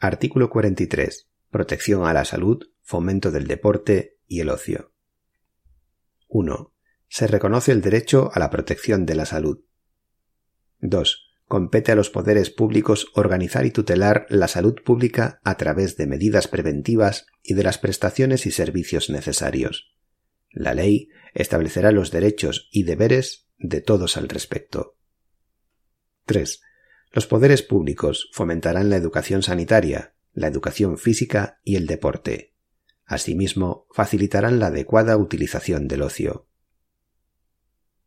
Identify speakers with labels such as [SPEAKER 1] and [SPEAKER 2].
[SPEAKER 1] Artículo 43. Protección a la salud, fomento del deporte y el ocio. 1. Se reconoce el derecho a la protección de la salud. 2. Compete a los poderes públicos organizar y tutelar la salud pública a través de medidas preventivas y de las prestaciones y servicios necesarios. La ley establecerá los derechos y deberes de todos al respecto. 3. Los poderes públicos fomentarán la educación sanitaria, la educación física y el deporte. Asimismo, facilitarán la adecuada utilización del ocio.